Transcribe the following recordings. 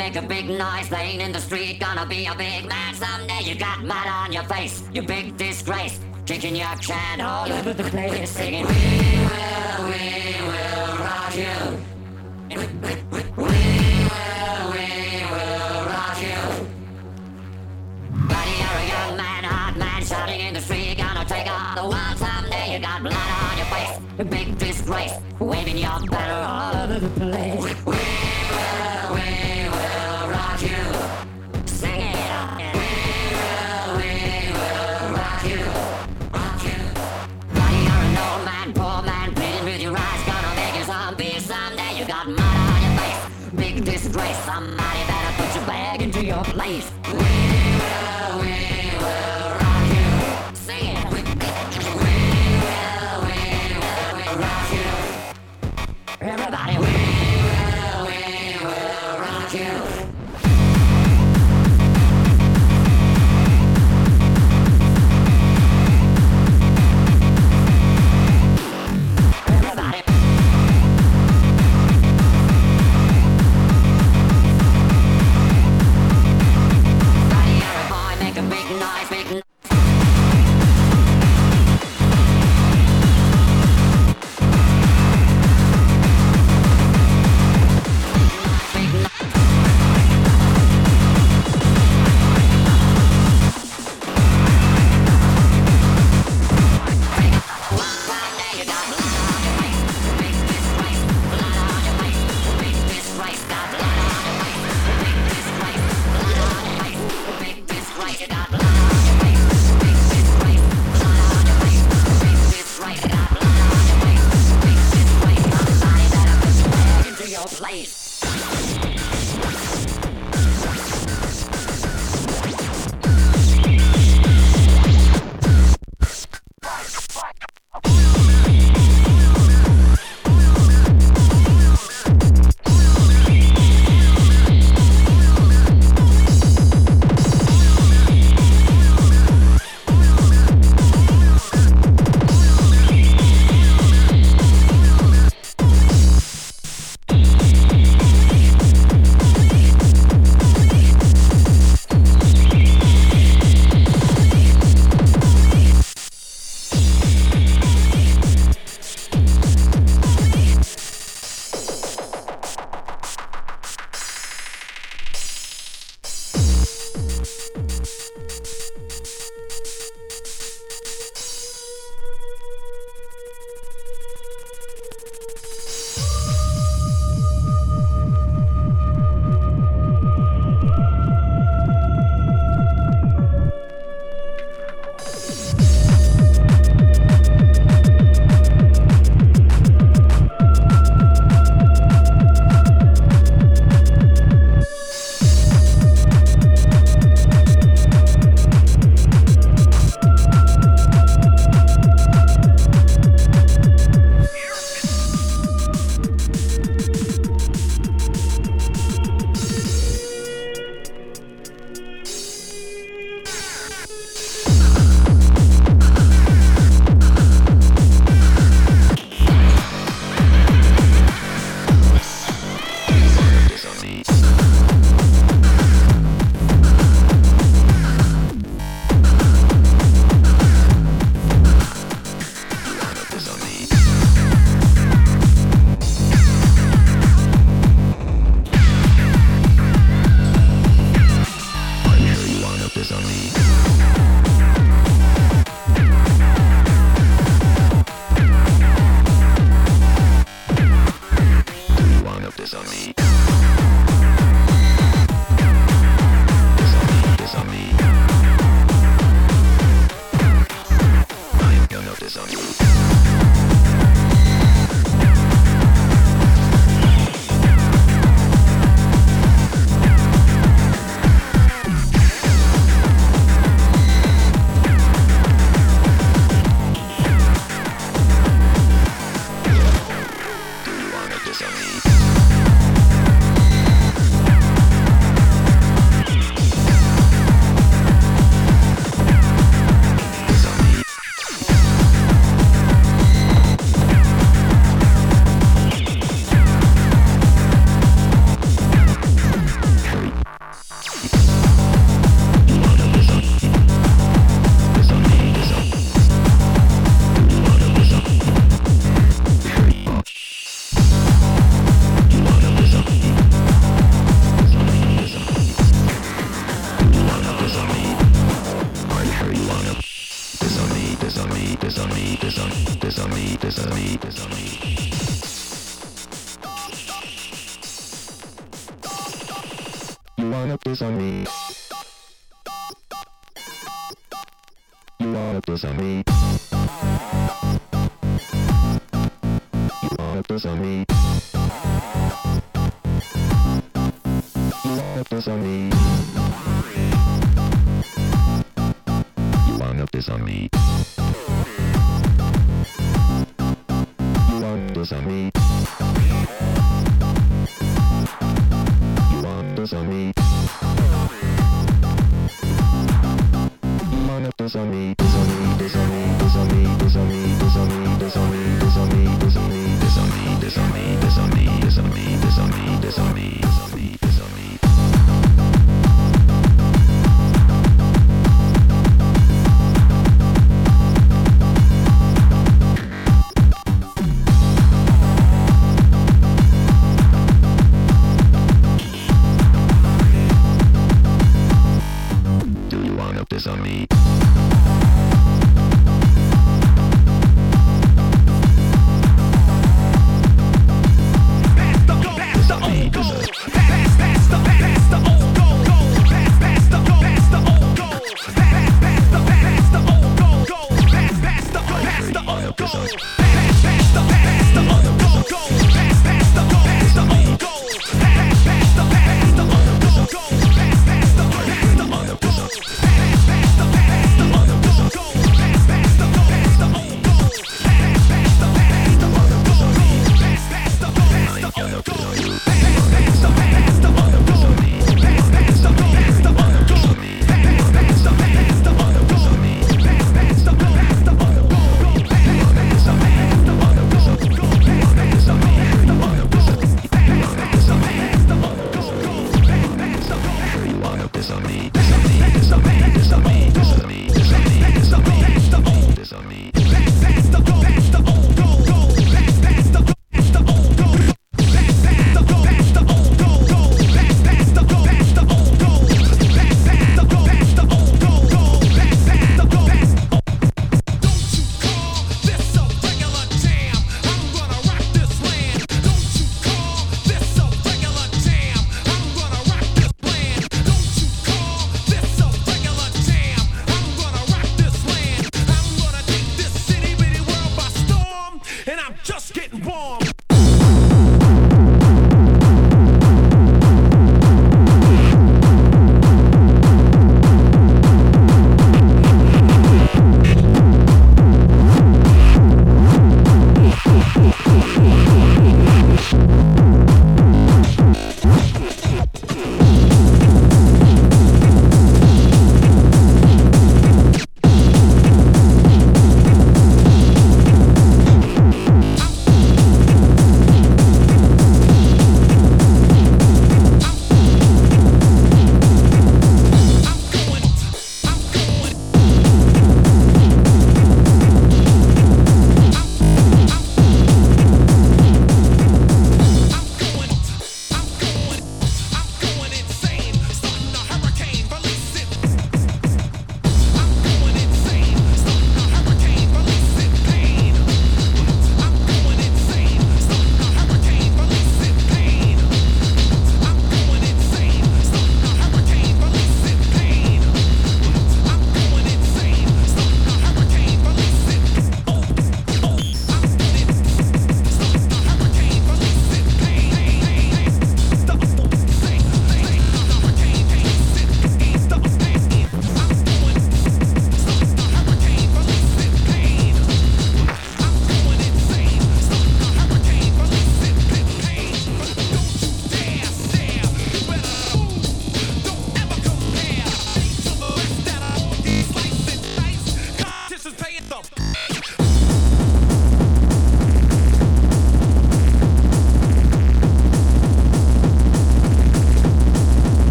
make a big noise playing in the street. Gonna be a big man someday. You got mud on your face, you big disgrace. Kicking your can all over the place, singing. We will, we will rock you. We, will, we will rock you. Buddy, you're a young man, man, shouting in the street. Gonna take on the world someday. You got blood on your face, big disgrace. Waving your banner all over the place.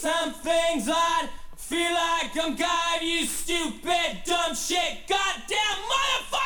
Some things odd. Feel like I'm God, you stupid, dumb shit, goddamn motherfucker!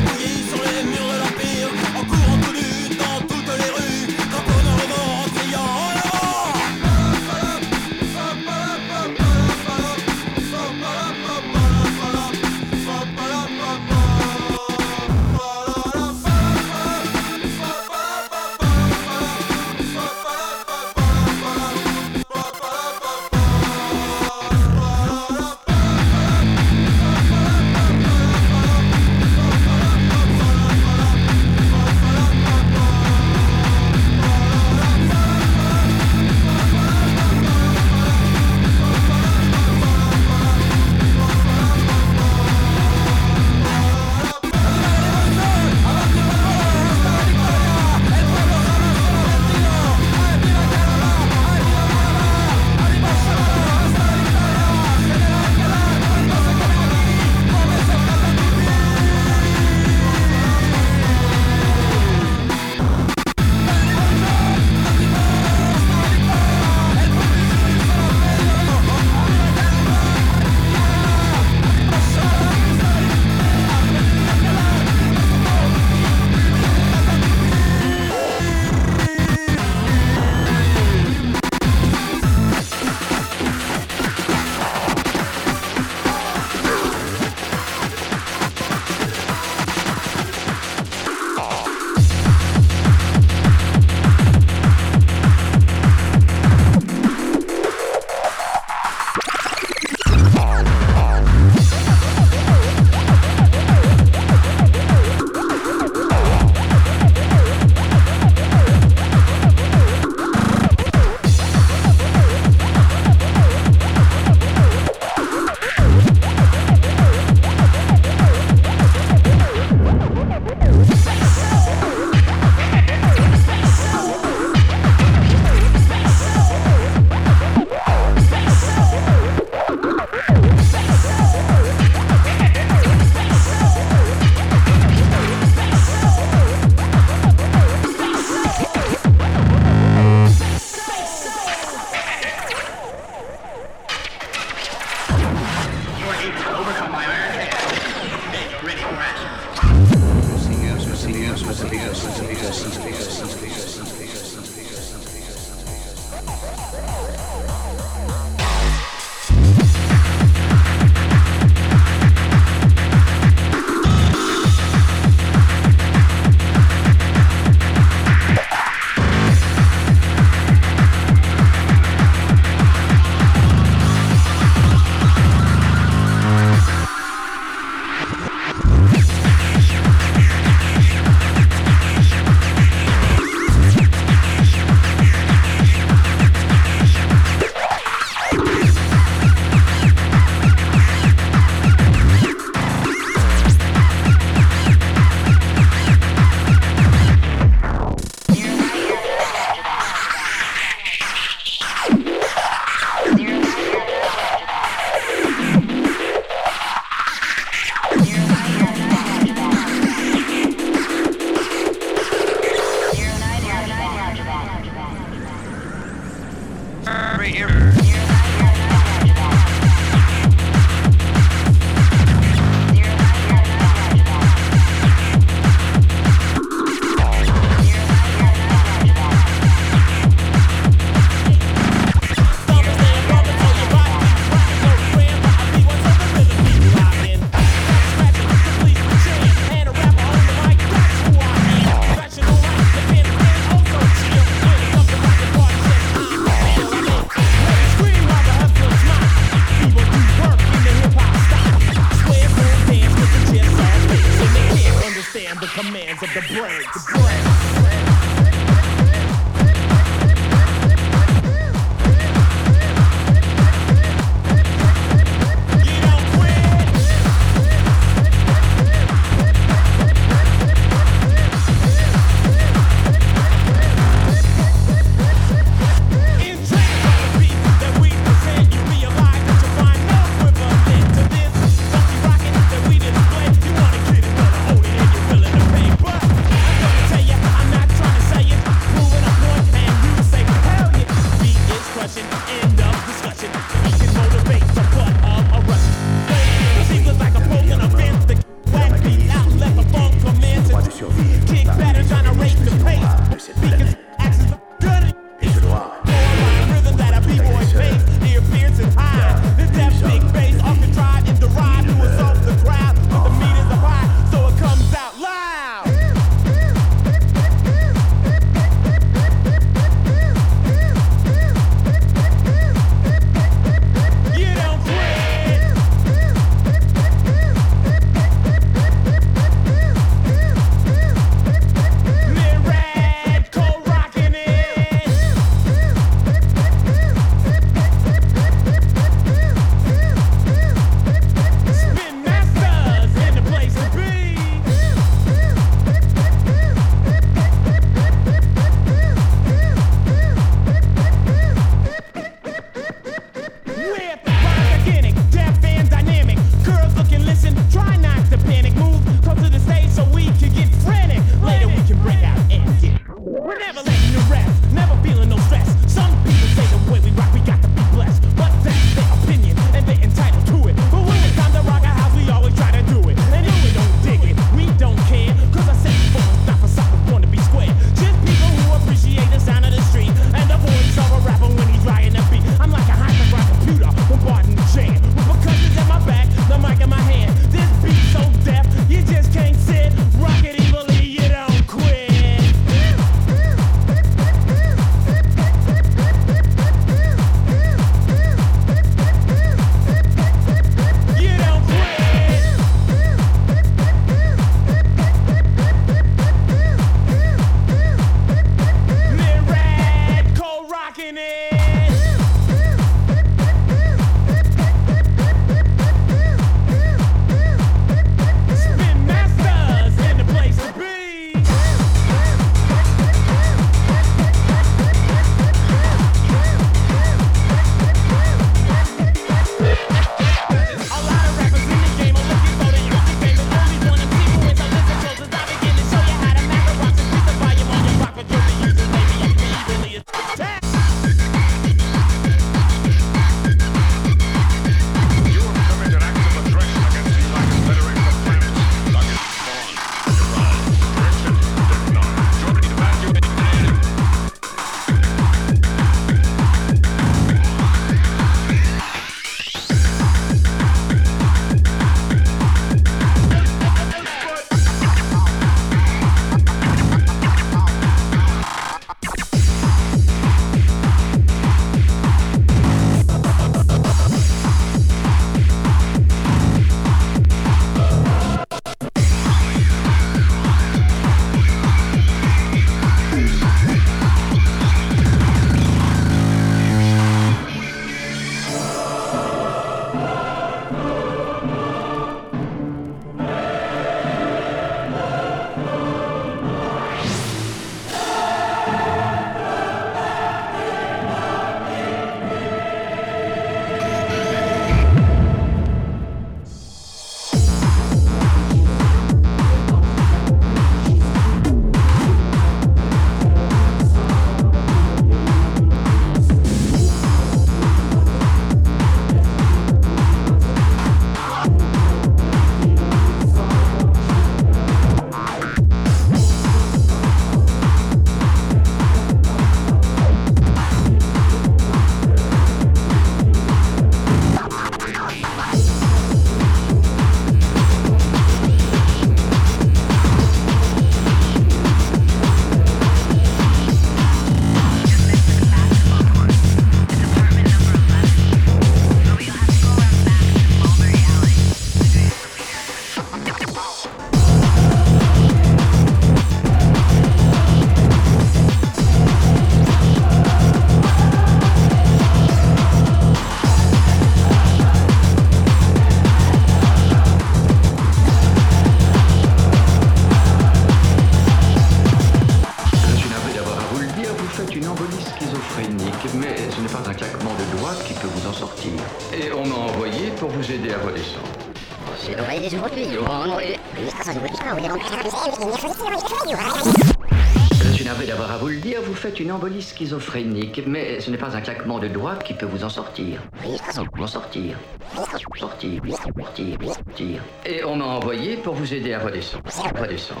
maladie schizophrénique, mais ce n'est pas un claquement de doigts qui peut vous en sortir. En sortir. Sortir. Sortir. Sortir. Et on m'a envoyé pour vous aider à redescendre. Redescendre.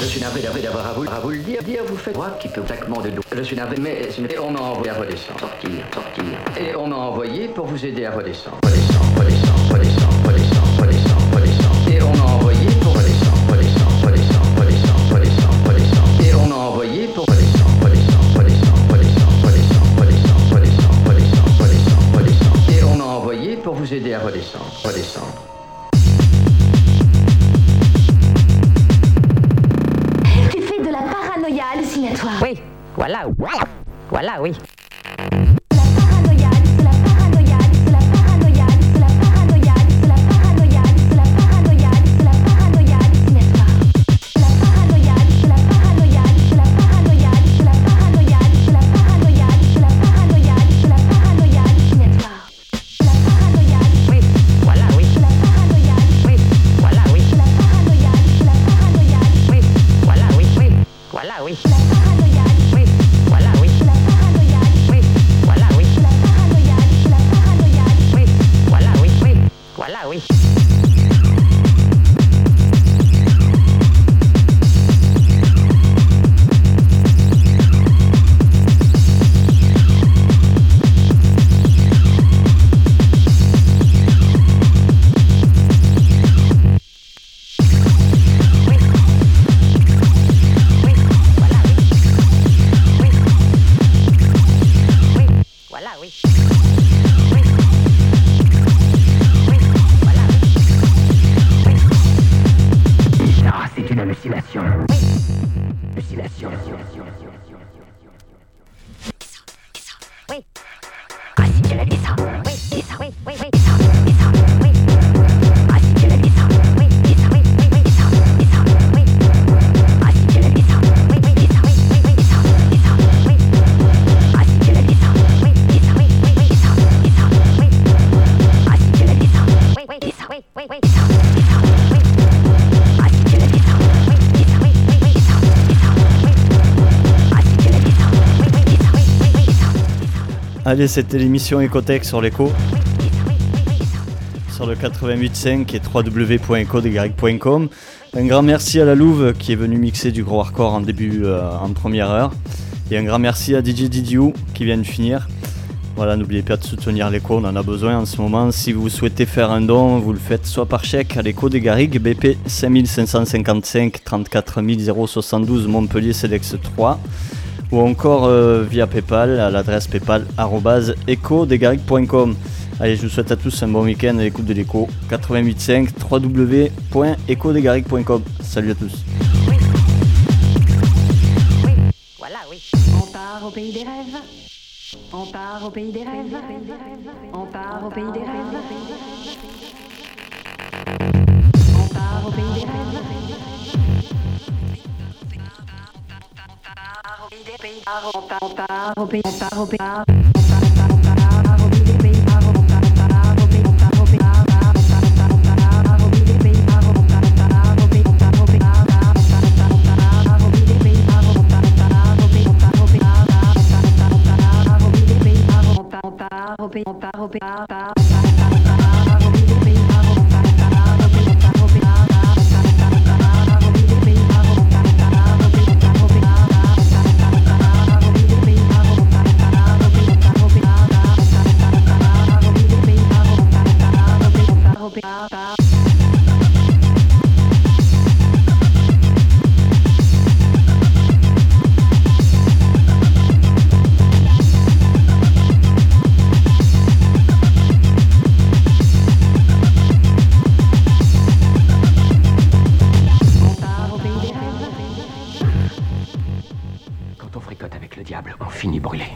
Je suis navré d'avoir à vous, à vous le dire, dire vous faites droit qui peut claquement de doigts. Je suis navré, mais ce n'est... Et on m'a envoyé à redescendre. Sortir. Sortir. Et on m'a envoyé pour vous aider à redescendre. Redescendre. Redescendre. Redescendre. Redescendre. Redescendre. Redescendre. redescendre. Et on m'a envoyé... pour vous aider à redescendre, redescendre. Tu fais de la paranoïa hallucinatoire. Oui, voilà, voilà, voilà, oui. C'était l'émission Ecotech sur l'écho. Sur le 88.5 et www.ecodegag.com. Un grand merci à la Louve qui est venue mixer du gros hardcore en début, euh, en première heure. Et un grand merci à DJ Didiou qui vient de finir. Voilà, n'oubliez pas de soutenir l'écho, on en a besoin en ce moment. Si vous souhaitez faire un don, vous le faites soit par chèque à l'écho des Garrigues, BP 5555 34 072 Montpellier Sedex 3 ou encore euh, via PayPal à l'adresse paypal.echo-des-garrigues.com. Allez, je vous souhaite à tous un bon week-end à l'écoute de l'écho. 88.5 www.echodesgarrigues.com. Salut à tous. Oui. Oui. Voilà, oui. On part au pays des rêves. On part au pays des rêves. On part au pays des rêves. On part au pays des rêves. Bye. Quand on fricote avec le diable, on finit brûlé.